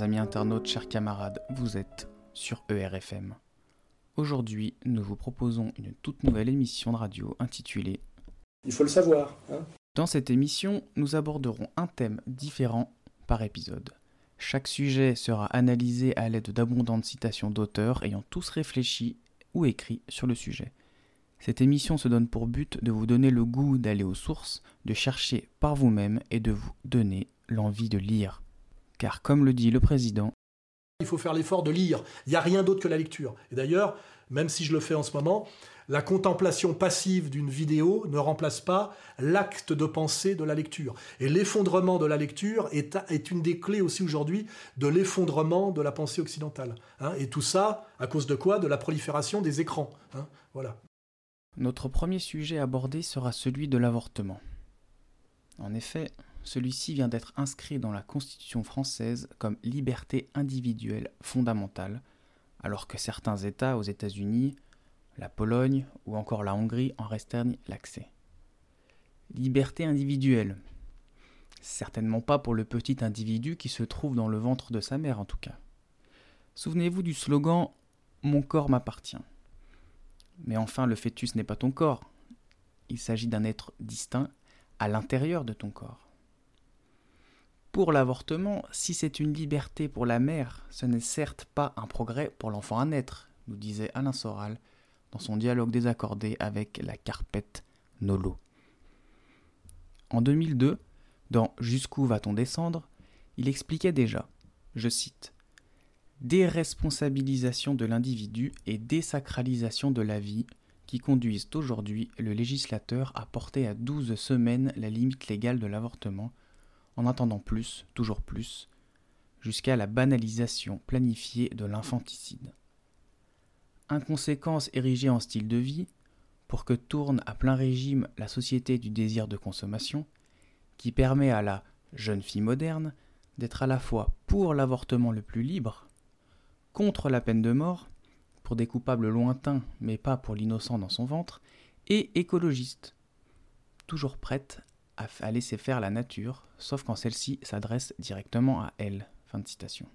Chers amis internautes, chers camarades, vous êtes sur ERFM. Aujourd'hui, nous vous proposons une toute nouvelle émission de radio intitulée Il faut le savoir. Hein. Dans cette émission, nous aborderons un thème différent par épisode. Chaque sujet sera analysé à l'aide d'abondantes citations d'auteurs ayant tous réfléchi ou écrit sur le sujet. Cette émission se donne pour but de vous donner le goût d'aller aux sources, de chercher par vous-même et de vous donner l'envie de lire. Car comme le dit le président, il faut faire l'effort de lire. Il n'y a rien d'autre que la lecture. Et d'ailleurs, même si je le fais en ce moment, la contemplation passive d'une vidéo ne remplace pas l'acte de pensée de la lecture. Et l'effondrement de la lecture est, est, une des clés aussi aujourd'hui de l'effondrement de la pensée occidentale. Hein. Et tout ça, à cause de quoi? De la prolifération des écrans. Hein. voilà. Notre premier sujet abordé sera celui de l'avortement. En effet, celui-ci vient d'être inscrit dans la Constitution française comme liberté individuelle fondamentale, alors que certains États aux États-Unis, la Pologne ou encore la Hongrie en restreignent l'accès. Liberté individuelle. Certainement pas pour le petit individu qui se trouve dans le ventre de sa mère en tout cas. Souvenez-vous du slogan Mon corps m'appartient. Mais enfin, le fœtus n'est pas ton corps. Il s'agit d'un être distinct à l'intérieur de ton corps. Pour l'avortement, si c'est une liberté pour la mère, ce n'est certes pas un progrès pour l'enfant à naître, nous disait Alain Soral dans son dialogue désaccordé avec la carpette Nolo. En 2002, dans Jusqu'où va-t-on descendre, il expliquait déjà, je cite, déresponsabilisation de l'individu et désacralisation de la vie qui conduisent aujourd'hui le législateur à porter à 12 semaines la limite légale de l'avortement, en attendant plus, toujours plus, jusqu'à la banalisation planifiée de l'infanticide. Inconséquence érigée en style de vie, pour que tourne à plein régime la société du désir de consommation, qui permet à la jeune fille moderne d'être à la fois pour l'avortement le plus libre, contre la peine de mort, pour des coupables lointains mais pas pour l'innocent dans son ventre, et écologiste, toujours prête à laisser faire la nature, sauf quand celle-ci s'adresse directement à elle. Fin de citation.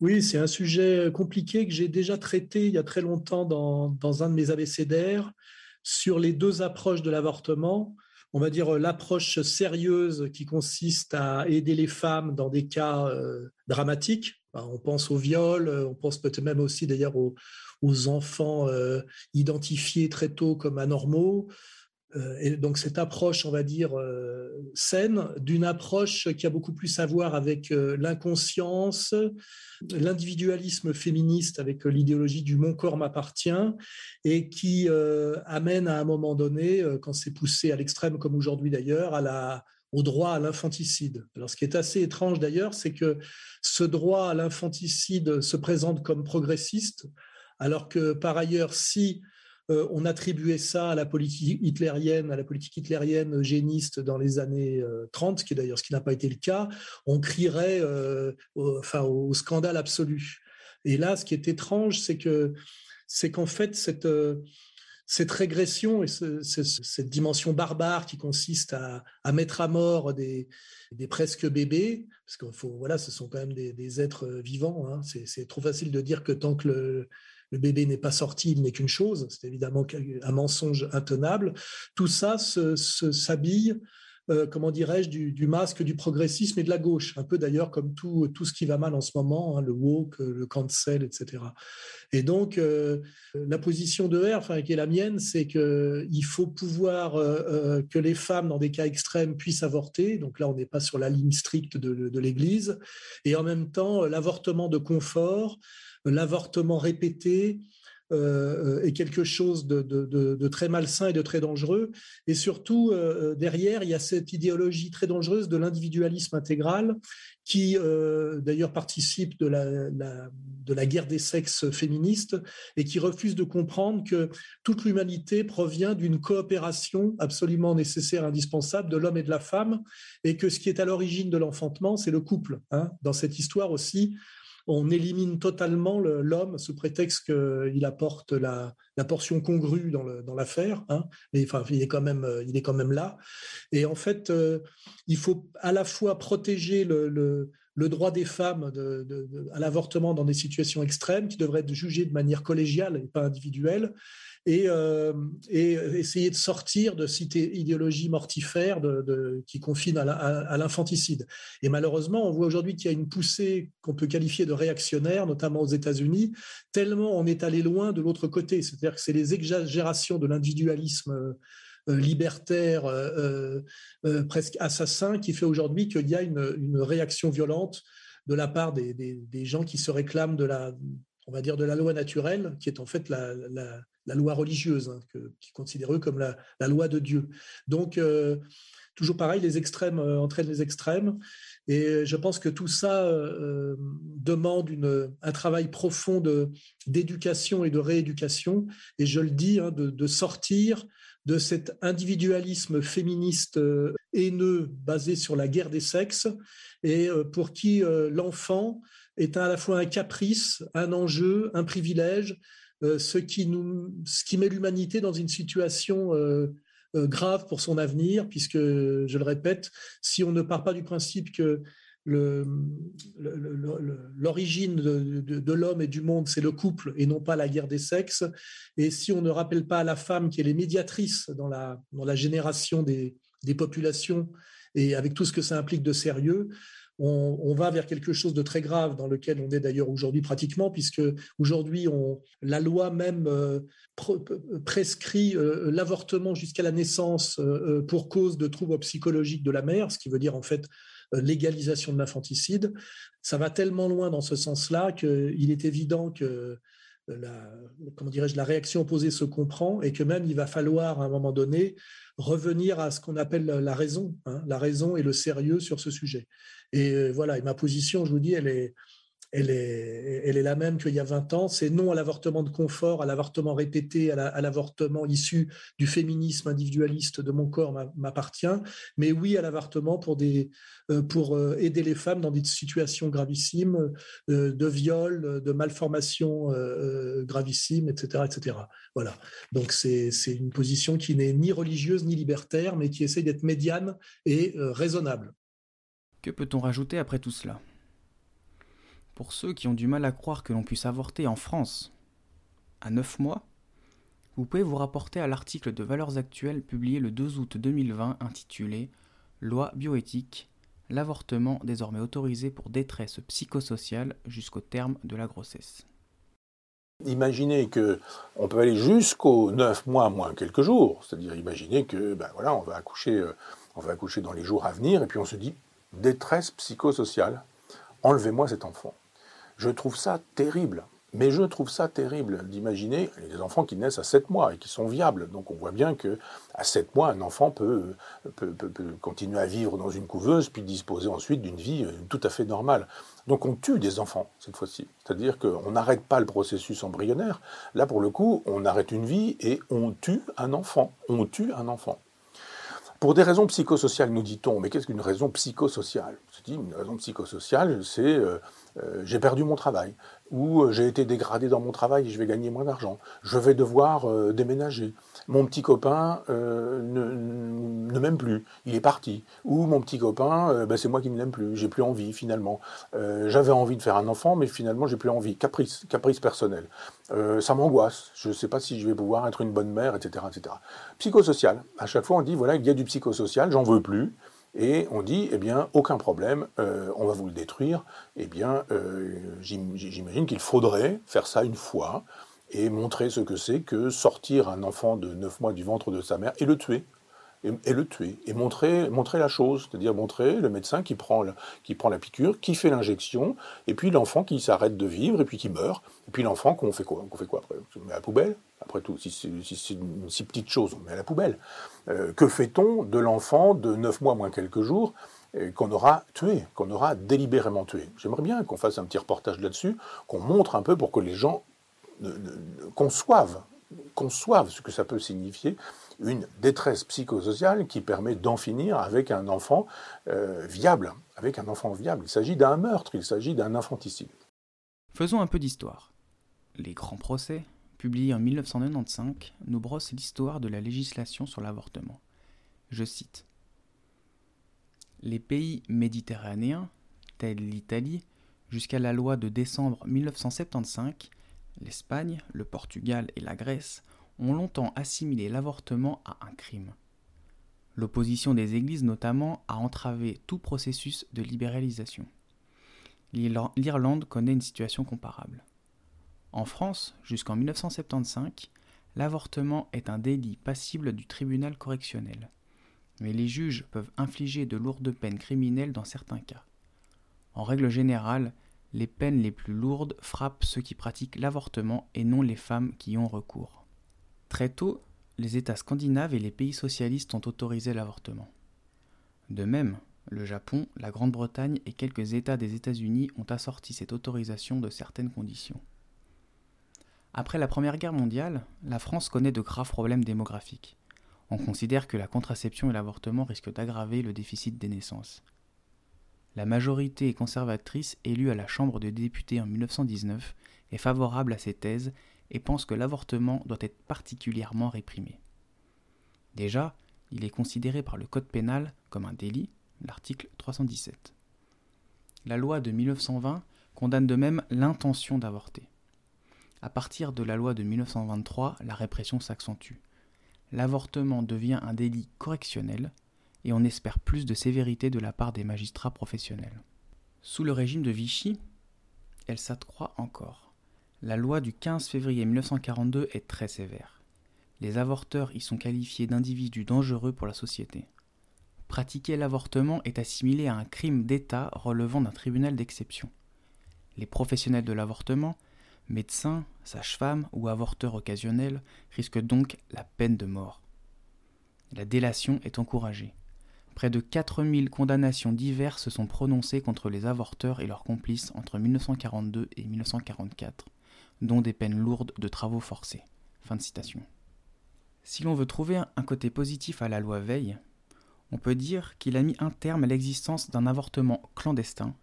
Oui, c'est un sujet compliqué que j'ai déjà traité il y a très longtemps dans, dans un de mes abécédaires sur les deux approches de l'avortement. On va dire l'approche sérieuse qui consiste à aider les femmes dans des cas euh, dramatiques, on pense au viol, euh, on pense peut-être même aussi d'ailleurs aux, enfants euh, identifiés très tôt comme anormaux. Euh, et donc cette approche, on va dire, saine, d'une approche qui a beaucoup plus à voir avec l'inconscience, l'individualisme féministe avec l'idéologie du mon corps m'appartient, et qui amène à un moment donné, quand c'est poussé à l'extrême comme aujourd'hui d'ailleurs, au droit à l'infanticide. Alors, ce qui est assez étrange d'ailleurs, c'est que ce droit à l'infanticide se présente comme progressiste, alors que par ailleurs, si euh, on attribuait ça à la politique hitlérienne, à la politique hitlérienne eugéniste dans les années 30, euh, qui d'ailleurs ce qui n'a pas été le cas, on crierait euh, enfin, au scandale absolu. Et là, ce qui est étrange, c'est que c'est qu'en fait cette cette régression et cette dimension barbare qui consiste à, mettre à mort des, presque bébés, parce que faut, voilà, ce sont quand même des, êtres vivants. Hein. C'est trop facile de dire que tant que le, le bébé n'est pas sorti, il n'est qu'une chose. C'est évidemment un mensonge intenable. Tout ça s'habille euh, comment dirais-je, du, masque du progressisme et de la gauche, un peu d'ailleurs comme tout, tout ce qui va mal en ce moment, hein, le woke, le cancel, etc. Et donc, euh, la position de R, enfin, qui est la mienne, c'est qu'il faut pouvoir euh, que les femmes, dans des cas extrêmes, puissent avorter. Donc là, on n'est pas sur la ligne stricte de l'Église. Et en même temps, l'avortement de confort, l'avortement répété, euh, est quelque chose de, très malsain et de très dangereux. Et surtout, euh, derrière, il y a cette idéologie très dangereuse de l'individualisme intégral qui, euh, d'ailleurs, participe de la, de la guerre des sexes féministes et qui refuse de comprendre que toute l'humanité provient d'une coopération absolument nécessaire, indispensable de l'homme et de la femme, et que ce qui est à l'origine de l'enfantement, c'est le couple. Hein. Dans cette histoire aussi, on élimine totalement l'homme sous prétexte qu'il apporte la, portion congrue dans l'affaire. Hein. Mais enfin, il est quand même, il est quand même là. Et en fait, euh, il faut à la fois protéger le droit des femmes à l'avortement dans des situations extrêmes qui devraient être jugées de manière collégiale et pas individuelle, et, euh, essayer de sortir de cette idéologie mortifère qui confine à l'infanticide. Et malheureusement, on voit aujourd'hui qu'il y a une poussée qu'on peut qualifier de réactionnaire, notamment aux États-Unis, tellement on est allé loin de l'autre côté. C'est-à-dire que c'est les exagérations de l'individualisme euh, libertaire, euh, euh, presque assassin, qui fait aujourd'hui qu'il y a une, réaction violente de la part des, gens qui se réclament de la, on va dire, de la loi naturelle, qui est en fait la, loi religieuse, hein, qui est considérée comme la, loi de Dieu. Donc, toujours pareil, les extrêmes entraînent les extrêmes. Et je pense que tout ça demande une, un travail profond d'éducation et de rééducation. Et je le dis, hein, de, sortir de cet individualisme féministe euh, haineux basé sur la guerre des sexes et euh, pour qui euh, l'enfant est à la fois un caprice, un enjeu, un privilège, ce qui, nous, ce qui met l'humanité dans une situation grave pour son avenir, puisque, je le répète, si on ne part pas du principe que l'origine de, l'homme et du monde, c'est le couple et non pas la guerre des sexes. Et si on ne rappelle pas à la femme qu'elle est médiatrice dans la, dans la génération des, des, populations et avec tout ce que ça implique de sérieux, on, va vers quelque chose de très grave dans lequel on est d'ailleurs aujourd'hui pratiquement, puisque aujourd'hui la loi même euh, prescrit euh, l'avortement jusqu'à la naissance euh, pour cause de troubles psychologiques de la mère, ce qui veut dire en fait légalisation de l'infanticide. Ça va tellement loin dans ce sens-là qu'il est évident que la, comment dirais-je, la réaction opposée se comprend et que même il va falloir à un moment donné revenir à ce qu'on appelle la raison, hein, la raison et le sérieux sur ce sujet. Et euh, voilà, et ma position, je vous dis, elle est, elle est, la même qu'il y a 20 ans. C'est non à l'avortement de confort, à l'avortement répété, à l'avortement issu du féminisme individualiste de mon corps m'appartient, mais oui à l'avortement pour, euh, euh, aider les femmes dans des situations gravissimes euh, de viol, de malformations gravissimes, etc. etc. Voilà. Donc c'est une position qui n'est ni religieuse ni libertaire, mais qui essaie d'être médiane et raisonnable. Que peut-on rajouter après tout cela? Pour ceux qui ont du mal à croire que l'on puisse avorter en France à 9 mois, vous pouvez vous rapporter à l'article de Valeurs Actuelles publié le 2 août 2020 intitulé Loi bioéthique, l'avortement désormais autorisé pour détresse psychosociale jusqu'au terme de la grossesse. Imaginez que on peut aller jusqu'aux 9 mois moins quelques jours, c'est-à-dire imaginez que ben voilà, on va accoucher euh, on va accoucher dans les jours à venir et puis on se dit détresse psychosociale, enlevez-moi cet enfant. Je trouve ça terrible. Mais je trouve ça terrible d'imaginer des enfants qui naissent à 7 mois et qui sont viables. Donc on voit bien que à 7 mois, un enfant peut, peut, continuer à vivre dans une couveuse, puis disposer ensuite d'une vie euh, tout à fait normale. Donc on tue des enfants cette fois-ci. C'est-à-dire qu'on n'arrête pas le processus embryonnaire. Là, pour le coup, on arrête une vie et on tue un enfant. On tue un enfant. Pour des raisons psychosociales, nous dit-on. Mais qu'est-ce qu'une raison psychosociale? Dis, une raison psychosociale, c'est euh, euh, j'ai perdu mon travail, ou euh, j'ai été dégradé dans mon travail et je vais gagner moins d'argent, je vais devoir déménager, mon petit copain ne, m'aime plus, il est parti, ou mon petit copain, ben, c'est moi qui ne l'aime plus, j'ai plus envie finalement, j'avais envie de faire un enfant, mais finalement j'ai plus envie, caprice, caprice personnel, ça m'angoisse, je ne sais pas si je vais pouvoir être une bonne mère, etc., etc. Psychosocial, à chaque fois on dit, voilà, il y a du psychosocial, j'en veux plus, et on dit, eh bien, aucun problème, euh, on va vous le détruire. Eh bien, euh, j'imagine qu'il faudrait faire ça une fois et montrer ce que c'est que sortir un enfant de 9 mois du ventre de sa mère et le tuer. Et, le tuer. Et montrer, montrer la chose, c'est-à-dire montrer le médecin qui prend, qui prend la piqûre, qui fait l'injection, et puis l'enfant qui s'arrête de vivre, et puis qui meurt. Et puis l'enfant, qu'on fait quoi? On fait quoi après? On met à la poubelle? Après tout, si c'est une si petite chose, on met à la poubelle. Euh, que fait-on de l'enfant de 9 mois moins quelques jours qu'on aura tué, qu'on aura délibérément tué? J'aimerais bien qu'on fasse un petit reportage là-dessus, qu'on montre un peu pour que les gens conçoivent, conçoivent ce que ça peut signifier une détresse psychosociale qui permet d'en finir avec un enfant euh, viable, viable. Il s'agit d'un meurtre, il s'agit d'un infanticide. Faisons un peu d'histoire. Les grands procès, publié en 1995, nous brosse l'histoire de la législation sur l'avortement. Je cite Les pays méditerranéens, telle l'Italie, jusqu'à la loi de décembre 1975, l'Espagne, le Portugal et la Grèce ont longtemps assimilé l'avortement à un crime. L'opposition des églises notamment a entravé tout processus de libéralisation. L'Irlande connaît une situation comparable. En France, jusqu'en 1975, l'avortement est un délit passible du tribunal correctionnel. Mais les juges peuvent infliger de lourdes peines criminelles dans certains cas. En règle générale, les peines les plus lourdes frappent ceux qui pratiquent l'avortement et non les femmes qui y ont recours. Très tôt, les États scandinaves et les pays socialistes ont autorisé l'avortement. De même, le Japon, la Grande-Bretagne et quelques États des États-Unis ont assorti cette autorisation de certaines conditions. Après la Première Guerre mondiale, la France connaît de graves problèmes démographiques. On considère que la contraception et l'avortement risquent d'aggraver le déficit des naissances. La majorité conservatrice élue à la Chambre des députés en 1919 est favorable à ces thèses et pense que l'avortement doit être particulièrement réprimé. Déjà, il est considéré par le Code pénal comme un délit, l'article 317. La loi de 1920 condamne de même l'intention d'avorter. À partir de la loi de 1923, la répression s'accentue. L'avortement devient un délit correctionnel et on espère plus de sévérité de la part des magistrats professionnels. Sous le régime de Vichy, elle s'accroît encore. La loi du 15 février 1942 est très sévère. Les avorteurs y sont qualifiés d'individus dangereux pour la société. Pratiquer l'avortement est assimilé à un crime d'État relevant d'un tribunal d'exception. Les professionnels de l'avortement, médecins, sages-femmes ou avorteurs occasionnels, risquent donc la peine de mort. La délation est encouragée. Près de 4000 condamnations diverses sont prononcées contre les avorteurs et leurs complices entre 1942 et 1944, dont des peines lourdes de travaux forcés. Si l'on veut trouver un côté positif à la loi Veil, on peut dire qu'il a mis un terme à l'existence d'un avortement clandestin,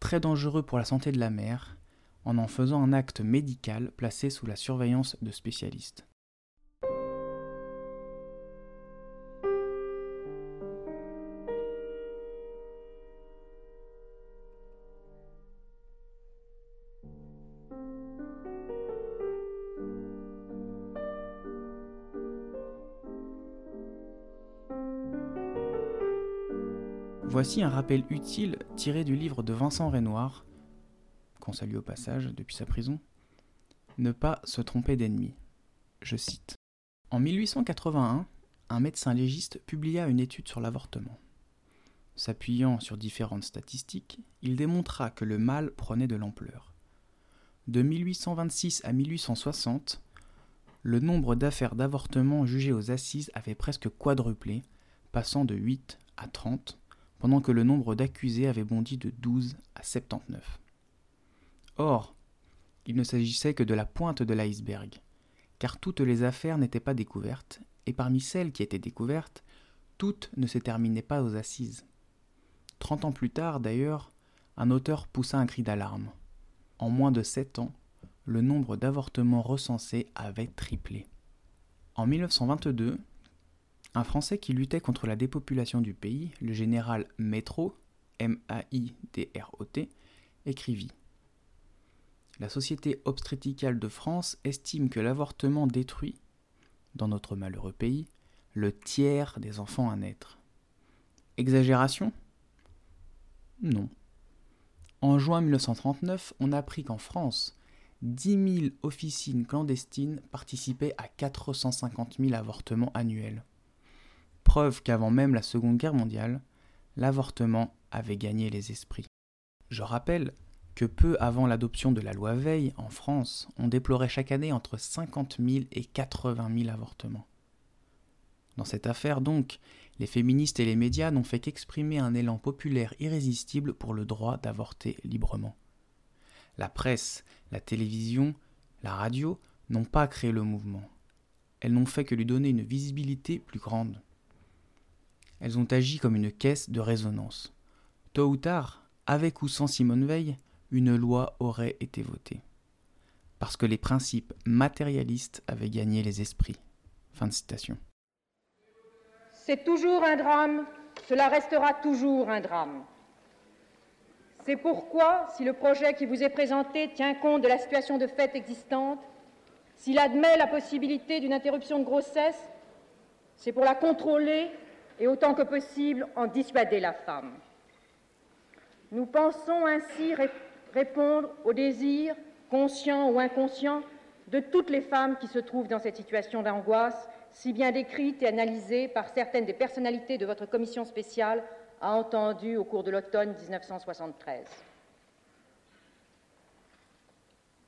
très dangereux pour la santé de la mère, en en faisant un acte médical placé sous la surveillance de spécialistes. Voici un rappel utile tiré du livre de Vincent Renoir, qu'on salue au passage depuis sa prison. Ne pas se tromper d'ennemi. Je cite. En 1881, un médecin légiste publia une étude sur l'avortement. S'appuyant sur différentes statistiques, il démontra que le mal prenait de l'ampleur. De 1826 à 1860, le nombre d'affaires d'avortement jugées aux assises avait presque quadruplé, passant de 8 à 30 pendant que le nombre d'accusés avait bondi de 12 à 79. Or, il ne s'agissait que de la pointe de l'iceberg, car toutes les affaires n'étaient pas découvertes, et parmi celles qui étaient découvertes, toutes ne se terminaient pas aux assises. Trente ans plus tard, d'ailleurs, un auteur poussa un cri d'alarme. En moins de sept ans, le nombre d'avortements recensés avait triplé. En 1922, un Français qui luttait contre la dépopulation du pays, le général Métro, M-A-I-D-R-O-T, écrivit La Société obstétricale de France estime que l'avortement détruit, dans notre malheureux pays, le tiers des enfants à naître. Exagération? Non. En juin 1939, on apprit qu'en France, 10 000 officines clandestines participaient à 450 000 avortements annuels preuve qu'avant même la Seconde Guerre mondiale, l'avortement avait gagné les esprits. Je rappelle que peu avant l'adoption de la loi Veil en France, on déplorait chaque année entre 50 000 et 80 000 avortements. Dans cette affaire donc, les féministes et les médias n'ont fait qu'exprimer un élan populaire irrésistible pour le droit d'avorter librement. La presse, la télévision, la radio n'ont pas créé le mouvement. Elles n'ont fait que lui donner une visibilité plus grande. Elles ont agi comme une caisse de résonance. Tôt ou tard, avec ou sans Simone Veil, une loi aurait été votée. Parce que les principes matérialistes avaient gagné les esprits. Fin de citation. C'est toujours un drame, cela restera toujours un drame. C'est pourquoi, si le projet qui vous est présenté tient compte de la situation de fait existante, s'il admet la possibilité d'une interruption de grossesse, c'est pour la contrôler et autant que possible en dissuader la femme. Nous pensons ainsi répondre aux désirs, conscients ou inconscients, de toutes les femmes qui se trouvent dans cette situation d'angoisse, si bien décrite et analysée par certaines des personnalités de votre commission spéciale a entendu au cours de l'automne 1973.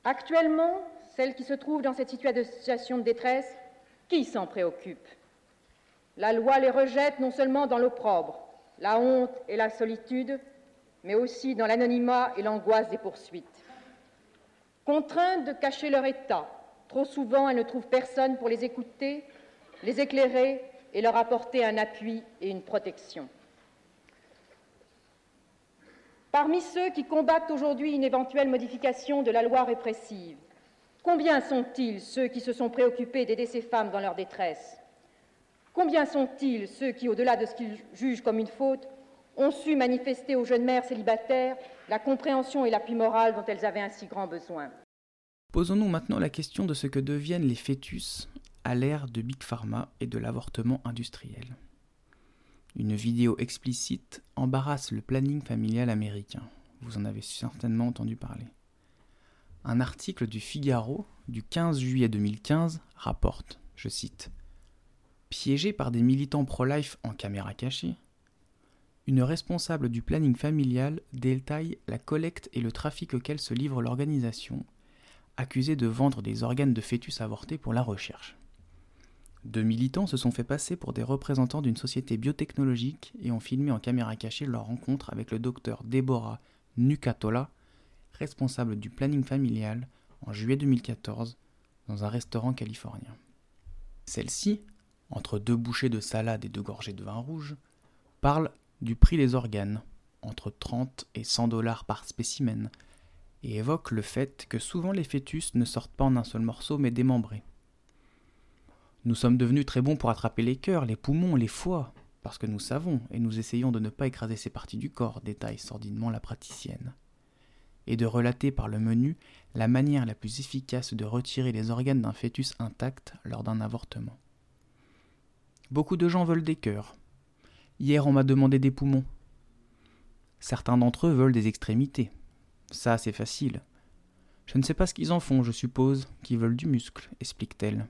Actuellement, celles qui se trouvent dans cette situation de détresse, qui s'en préoccupe? La loi les rejette non seulement dans l'opprobre, la honte et la solitude, mais aussi dans l'anonymat et l'angoisse des poursuites. Contraintes de cacher leur état, trop souvent elles ne trouvent personne pour les écouter, les éclairer et leur apporter un appui et une protection. Parmi ceux qui combattent aujourd'hui une éventuelle modification de la loi répressive, combien sont-ils ceux qui se sont préoccupés d'aider ces femmes dans leur détresse? Combien sont-ils ceux qui, au-delà de ce qu'ils jugent comme une faute, ont su manifester aux jeunes mères célibataires la compréhension et l'appui moral dont elles avaient un si grand besoin? Posons-nous maintenant la question de ce que deviennent les fœtus à l'ère de Big Pharma et de l'avortement industriel. Une vidéo explicite embarrasse le planning familial américain. Vous en avez certainement entendu parler. Un article du Figaro du 15 juillet 2015 rapporte, je cite, Piégé par des militants pro-life en caméra cachée, une responsable du planning familial détaille la collecte et le trafic auquel se livre l'organisation, accusée de vendre des organes de fœtus avortés pour la recherche. Deux militants se sont fait passer pour des représentants d'une société biotechnologique et ont filmé en caméra cachée leur rencontre avec le docteur Deborah Nukatola, responsable du planning familial, en juillet 2014, dans un restaurant californien. Celle-ci, entre deux bouchées de salade et deux gorgées de vin rouge, parle du prix des organes, entre 30 et 100 dollars par spécimen, et évoque le fait que souvent les fœtus ne sortent pas en un seul morceau mais démembrés. Nous sommes devenus très bons pour attraper les cœurs, les poumons, les foies, parce que nous savons et nous essayons de ne pas écraser ces parties du corps, détaille sordidement la praticienne, et de relater par le menu la manière la plus efficace de retirer les organes d'un fœtus intact lors d'un avortement. Beaucoup de gens veulent des cœurs, Hier, on m'a demandé des poumons. Certains d'entre eux veulent des extrémités. Ça, c'est facile. Je ne sais pas ce qu'ils en font, je suppose, qu'ils veulent du muscle, explique-t-elle.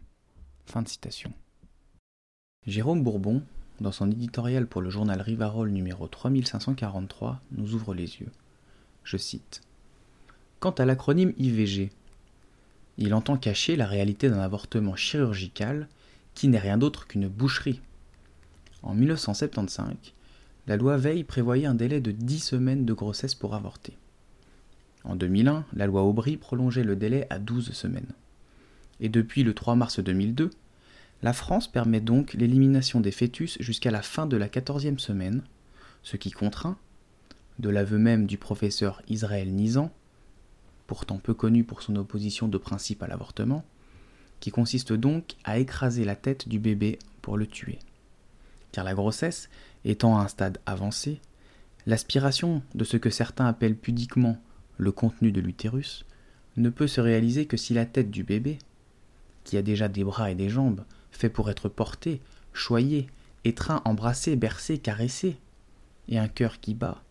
Jérôme Bourbon, dans son éditorial pour le journal Rivarol numéro 3543, nous ouvre les yeux. Je cite. Quant à l'acronyme IVG, il entend cacher la réalité d'un avortement chirurgical qui n'est rien d'autre qu'une boucherie en 1975, la loi Veil prévoyait un délai de 10 semaines de grossesse pour avorter. En 2001, la loi Aubry prolongeait le délai à 12 semaines. Et depuis le 3 mars 2002, la France permet donc l'élimination des fœtus jusqu'à la fin de la 14e semaine, ce qui contraint, de l'aveu même du professeur Israël Nizan, pourtant peu connu pour son opposition de principe à l'avortement, qui consiste donc à écraser la tête du bébé pour le tuer. Car la grossesse étant à un stade avancé, l'aspiration de ce que certains appellent pudiquement le contenu de l'utérus ne peut se réaliser que si la tête du bébé, qui a déjà des bras et des jambes, fait pour être porté, choyé, étreint, embrassé, bercé, caressé, et un cœur qui bat,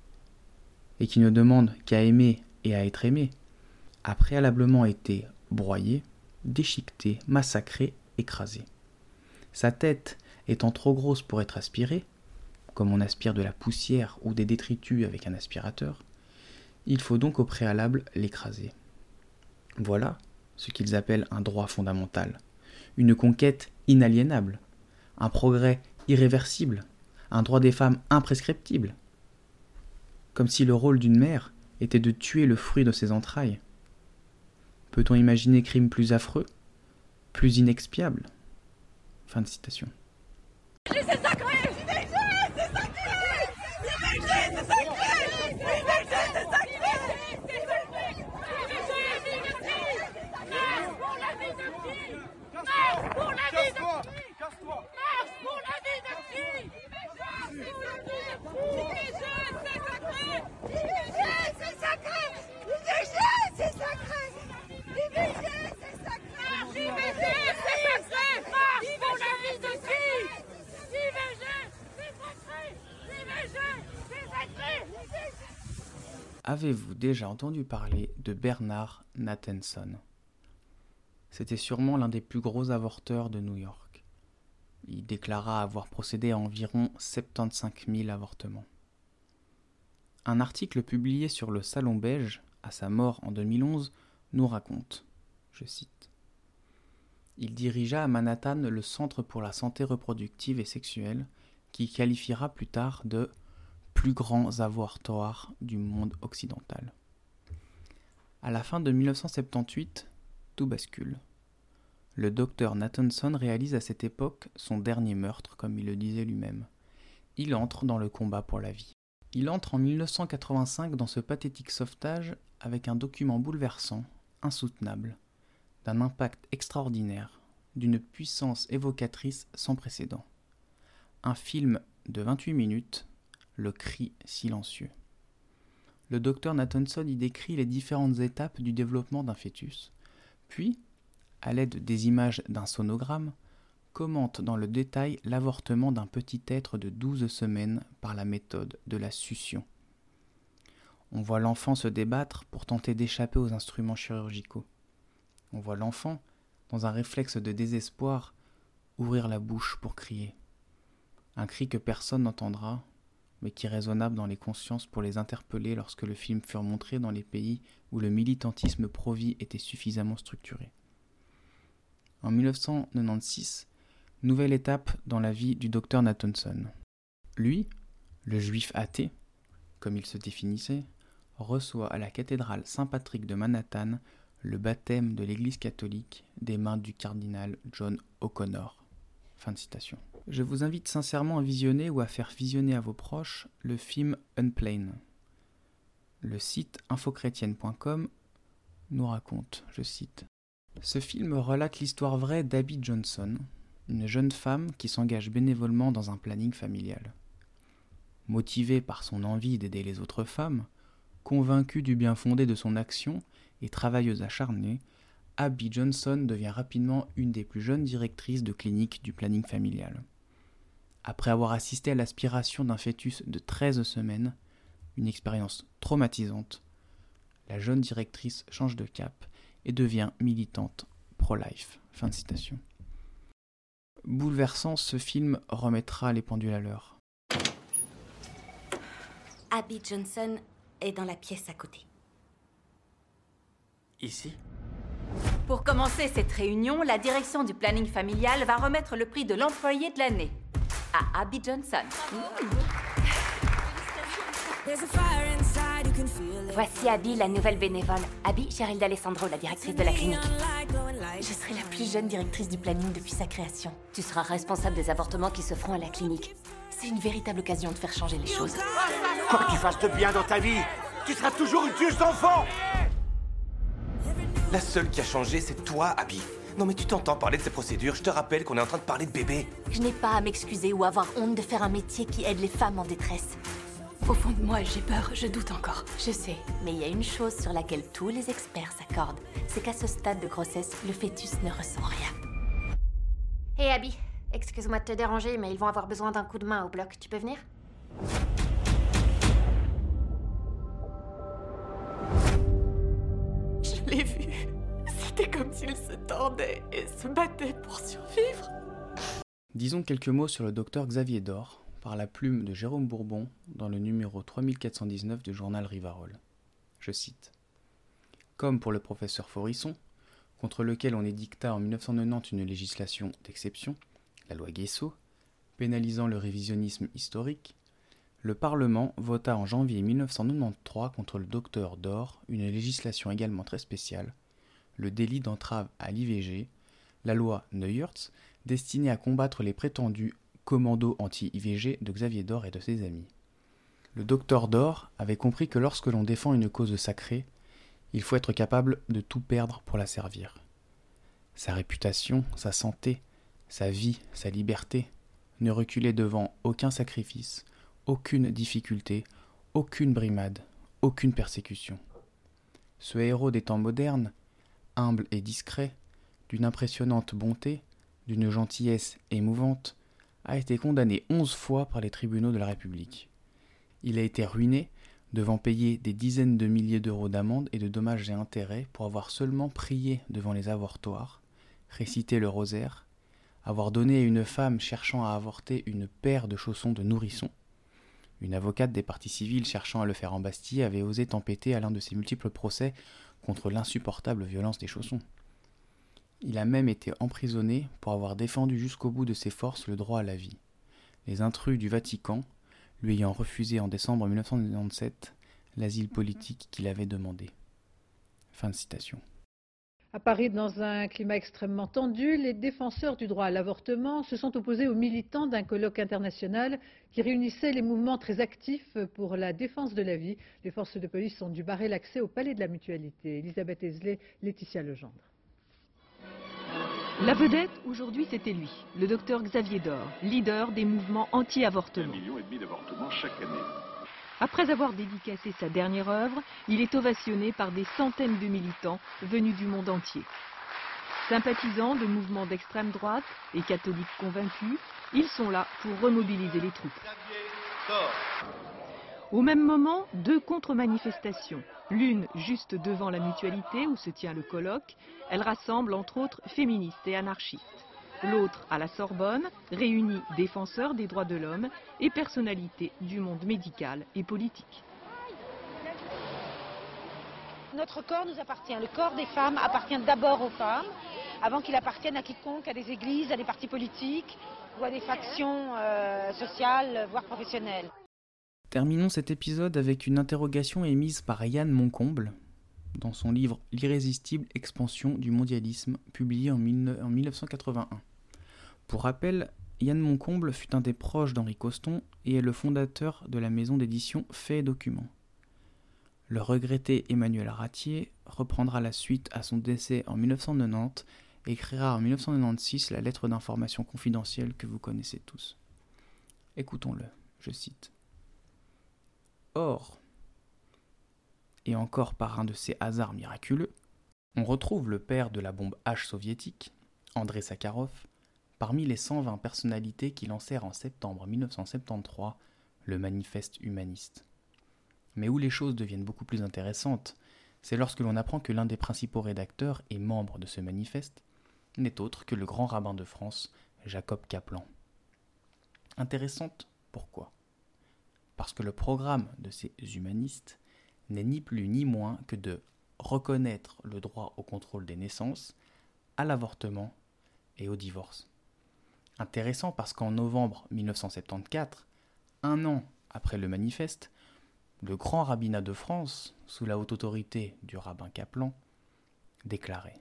et qui ne demande qu'à aimer et à être aimé, a préalablement été broyé, déchiqueté, massacré, écrasé. Sa tête étant trop grosse pour être aspirée, comme on aspire de la poussière ou des détritus avec un aspirateur, il faut donc au préalable l'écraser. Voilà ce qu'ils appellent un droit fondamental, une conquête inaliénable, un progrès irréversible, un droit des femmes imprescriptible. Comme si le rôle d'une mère était de tuer le fruit de ses entrailles. Peut-on imaginer crime plus affreux, plus inexpiable Fin de citation. C'est sacré Avez-vous déjà entendu parler de Bernard Nathanson? C'était sûrement l'un des plus gros avorteurs de New York. Il déclara avoir procédé à environ 75 000 avortements. Un article publié sur le Salon Beige, à sa mort en 2011, nous raconte, je cite, Il dirigea à Manhattan le Centre pour la santé reproductive et sexuelle, qui qualifiera plus tard de plus grands avortoirs du monde occidental. À la fin de 1978, tout bascule. Le docteur Nathanson réalise à cette époque son dernier meurtre, comme il le disait lui-même. Il entre dans le combat pour la vie. Il entre en 1985 dans ce pathétique sauvetage avec un document bouleversant, insoutenable, d'un impact extraordinaire, d'une puissance évocatrice sans précédent. Un film de 28 minutes le cri silencieux. Le docteur Nathanson y décrit les différentes étapes du développement d'un fœtus, puis, à l'aide des images d'un sonogramme, commente dans le détail l'avortement d'un petit être de 12 semaines par la méthode de la succion. On voit l'enfant se débattre pour tenter d'échapper aux instruments chirurgicaux. On voit l'enfant, dans un réflexe de désespoir, ouvrir la bouche pour crier. Un cri que personne n'entendra mais qui est raisonnable dans les consciences pour les interpeller lorsque le film fut montré dans les pays où le militantisme pro-vie était suffisamment structuré. En 1996, nouvelle étape dans la vie du docteur Nathanson. Lui, le juif athée, comme il se définissait, reçoit à la cathédrale Saint-Patrick de Manhattan le baptême de l'Église catholique des mains du cardinal John O'Connor. Fin de citation. Je vous invite sincèrement à visionner ou à faire visionner à vos proches le film Unplane. Le site infochrétienne.com nous raconte, je cite, Ce film relate l'histoire vraie d'Abby Johnson, une jeune femme qui s'engage bénévolement dans un planning familial. Motivée par son envie d'aider les autres femmes, convaincue du bien fondé de son action et travailleuse acharnée, Abby Johnson devient rapidement une des plus jeunes directrices de clinique du planning familial. Après avoir assisté à l'aspiration d'un fœtus de 13 semaines, une expérience traumatisante, la jeune directrice change de cap et devient militante pro-life. Fin de citation. Bouleversant, ce film remettra les pendules à l'heure. Abby Johnson est dans la pièce à côté. Ici? Pour commencer cette réunion, la direction du planning familial va remettre le prix de l'employé de l'année à Abby Johnson. Voici Abby, la nouvelle bénévole. Abby, Cheryl D'Alessandro, la directrice de la clinique. Je serai la plus jeune directrice du planning depuis sa création. Tu seras responsable des avortements qui se feront à la clinique. C'est une véritable occasion de faire changer les choses. Quoi que tu fasses de bien dans ta vie, tu seras toujours une tueuse d'enfants La seule qui a changé, c'est toi, Abby. Non mais tu t'entends parler de ces procédures, je te rappelle qu'on est en train de parler de bébé. Je n'ai pas à m'excuser ou avoir honte de faire un métier qui aide les femmes en détresse. Au fond de moi, j'ai peur, je doute encore. Je sais, mais il y a une chose sur laquelle tous les experts s'accordent, c'est qu'à ce stade de grossesse, le fœtus ne ressent rien. Hé Abby, excuse-moi de te déranger, mais ils vont avoir besoin d'un coup de main au bloc. Tu peux venir? Je l'ai vu. Comme s'il se tordait et se battait pour survivre. Disons quelques mots sur le docteur Xavier Dor, par la plume de Jérôme Bourbon, dans le numéro 3419 du journal Rivarol. Je cite Comme pour le professeur Forisson, contre lequel on édicta en 1990 une législation d'exception, la loi Guesso, pénalisant le révisionnisme historique, le Parlement vota en janvier 1993 contre le docteur Dor une législation également très spéciale, le délit d'entrave à l'IVG, la loi Neuwirth, destinée à combattre les prétendus commandos anti-IVG de Xavier Dor et de ses amis. Le docteur Dor avait compris que lorsque l'on défend une cause sacrée, il faut être capable de tout perdre pour la servir. Sa réputation, sa santé, sa vie, sa liberté ne reculaient devant aucun sacrifice, aucune difficulté, aucune brimade, aucune persécution. Ce héros des temps modernes, humble et discret, d'une impressionnante bonté, d'une gentillesse émouvante, a été condamné onze fois par les tribunaux de la République. Il a été ruiné devant payer des dizaines de milliers d'euros d'amende et de dommages et intérêts pour avoir seulement prié devant les avortoirs, récité le rosaire, avoir donné à une femme cherchant à avorter une paire de chaussons de nourrisson. Une avocate des partis civils cherchant à le faire embastiller avait osé tempêter à l'un de ses multiples procès contre l'insupportable violence des chaussons. Il a même été emprisonné pour avoir défendu jusqu'au bout de ses forces le droit à la vie. Les intrus du Vatican, lui ayant refusé en décembre 1997 l'asile politique qu'il avait demandé. Fin de citation. À Paris, dans un climat extrêmement tendu, les défenseurs du droit à l'avortement se sont opposés aux militants d'un colloque international qui réunissait les mouvements très actifs pour la défense de la vie. Les forces de police ont dû barrer l'accès au palais de la mutualité. Elisabeth Esley, Laetitia Legendre. La vedette, aujourd'hui, c'était lui, le docteur Xavier Dor, leader des mouvements anti-avortement. million et demi d'avortements chaque année. Après avoir dédicacé sa dernière œuvre, il est ovationné par des centaines de militants venus du monde entier. Sympathisants de mouvements d'extrême droite et catholiques convaincus, ils sont là pour remobiliser les troupes. Au même moment, deux contre-manifestations. L'une juste devant la mutualité où se tient le colloque. Elle rassemble entre autres féministes et anarchistes. L'autre à la Sorbonne réunit défenseurs des droits de l'homme et personnalités du monde médical et politique. Notre corps nous appartient. Le corps des femmes appartient d'abord aux femmes, avant qu'il appartienne à quiconque, à des églises, à des partis politiques ou à des factions euh, sociales, voire professionnelles. Terminons cet épisode avec une interrogation émise par Yann Moncomble dans son livre L'irrésistible expansion du mondialisme, publié en, 1981. Pour rappel, Yann Moncomble fut un des proches d'Henri Coston et est le fondateur de la maison d'édition Fait et Documents. Le regretté Emmanuel Ratier reprendra la suite à son décès en 1990 et écrira en 1996 la lettre d'information confidentielle que vous connaissez tous. Écoutons-le, je cite. Or, et encore par un de ces hasards miraculeux, on retrouve le père de la bombe H soviétique, André Sakharov, parmi les 120 personnalités qui lancèrent en septembre 1973 le manifeste humaniste. Mais où les choses deviennent beaucoup plus intéressantes, c'est lorsque l'on apprend que l'un des principaux rédacteurs et membres de ce manifeste n'est autre que le grand rabbin de France, Jacob Kaplan. Intéressante, pourquoi? Parce que le programme de ces humanistes n'est ni plus ni moins que de reconnaître le droit au contrôle des naissances, à l'avortement et au divorce. Intéressant parce qu'en novembre 1974, un an après le manifeste, le grand rabbinat de France, sous la haute autorité du rabbin Kaplan, déclarait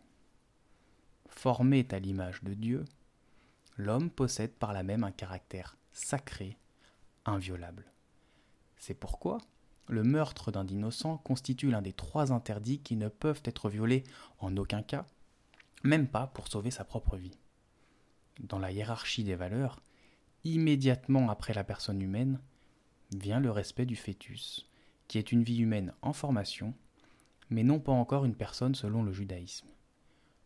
Formé à l'image de Dieu, l'homme possède par là même un caractère sacré, inviolable. C'est pourquoi le meurtre d'un innocent constitue l'un des trois interdits qui ne peuvent être violés en aucun cas, même pas pour sauver sa propre vie. Dans la hiérarchie des valeurs, immédiatement après la personne humaine, vient le respect du fœtus, qui est une vie humaine en formation, mais non pas encore une personne selon le judaïsme.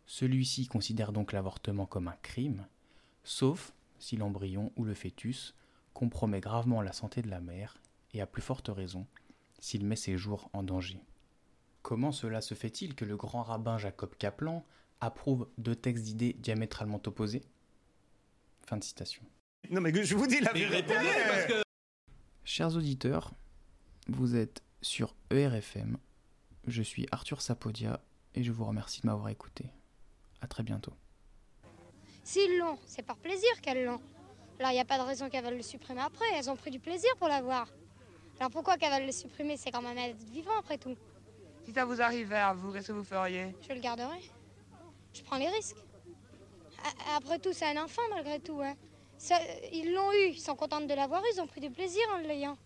Celui-ci considère donc l'avortement comme un crime, sauf si l'embryon ou le fœtus compromet gravement la santé de la mère, et à plus forte raison s'il met ses jours en danger. Comment cela se fait-il que le grand rabbin Jacob Kaplan approuve deux textes d'idées diamétralement opposés Fin de citation. Non mais je vous dis la vérité parce que... Chers auditeurs, vous êtes sur ERFM. Je suis Arthur Sapodia et je vous remercie de m'avoir écouté. À très bientôt. S'ils l'ont, c'est par plaisir qu'elles l'ont. Là, il n'y a pas de raison qu'elles veulent le supprimer après. Elles ont pris du plaisir pour l'avoir. Alors pourquoi qu'elles veulent le supprimer? C'est quand même être vivant après tout. Si ça vous arrivait à vous, qu'est-ce que vous feriez? Je le garderai. Je prends les risques. Après tout, c'est un enfant malgré tout. Hein. ils l'ont eu, ils sont contents de l'avoir eu, ils ont pris du plaisir en l'ayant.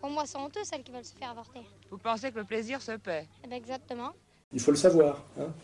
Pour moi, c'est honteux celles qui veulent se faire avorter. Vous pensez que le plaisir se paie? Eh ben, Exactement. Il faut le savoir. Hein